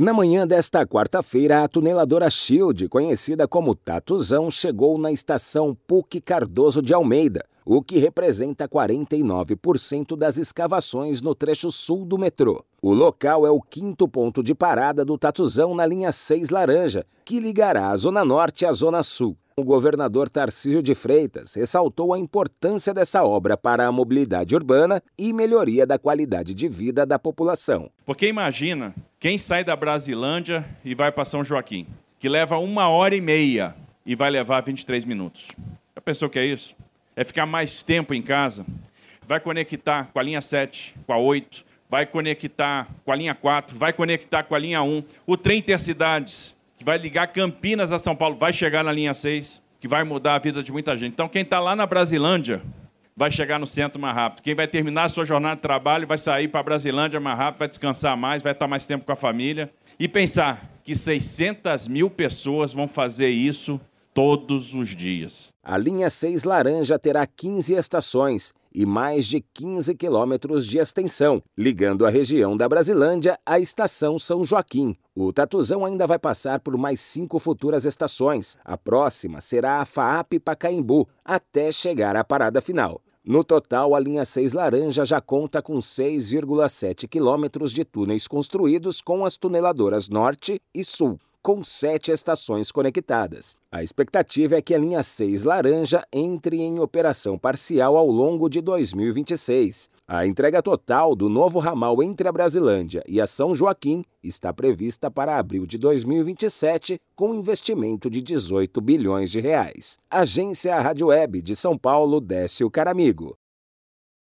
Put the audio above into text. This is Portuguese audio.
Na manhã desta quarta-feira, a tuneladora Shield, conhecida como Tatuzão, chegou na estação PUC Cardoso de Almeida, o que representa 49% das escavações no trecho sul do metrô. O local é o quinto ponto de parada do Tatuzão na linha 6 Laranja, que ligará a Zona Norte à Zona Sul. O governador Tarcísio de Freitas ressaltou a importância dessa obra para a mobilidade urbana e melhoria da qualidade de vida da população. Porque imagina quem sai da Brasilândia e vai para São Joaquim, que leva uma hora e meia e vai levar 23 minutos. Já pensou que é isso? É ficar mais tempo em casa. Vai conectar com a linha 7, com a 8, vai conectar com a linha 4, vai conectar com a linha 1. O trem intercidades, que vai ligar Campinas a São Paulo, vai chegar na linha 6, que vai mudar a vida de muita gente. Então, quem está lá na Brasilândia vai chegar no centro mais rápido. Quem vai terminar a sua jornada de trabalho vai sair para a Brasilândia mais rápido, vai descansar mais, vai estar mais tempo com a família. E pensar que 600 mil pessoas vão fazer isso todos os dias. A linha 6 Laranja terá 15 estações e mais de 15 quilômetros de extensão, ligando a região da Brasilândia à estação São Joaquim. O Tatuzão ainda vai passar por mais cinco futuras estações. A próxima será a FAAP Pacaembu, até chegar à parada final. No total, a linha 6 Laranja já conta com 6,7 quilômetros de túneis construídos com as tuneladoras Norte e Sul com sete estações conectadas. A expectativa é que a linha 6 Laranja entre em operação parcial ao longo de 2026. A entrega total do novo ramal entre a Brasilândia e a São Joaquim está prevista para abril de 2027, com investimento de 18 bilhões de reais. Agência Rádio Web de São Paulo, Décio Caramigo.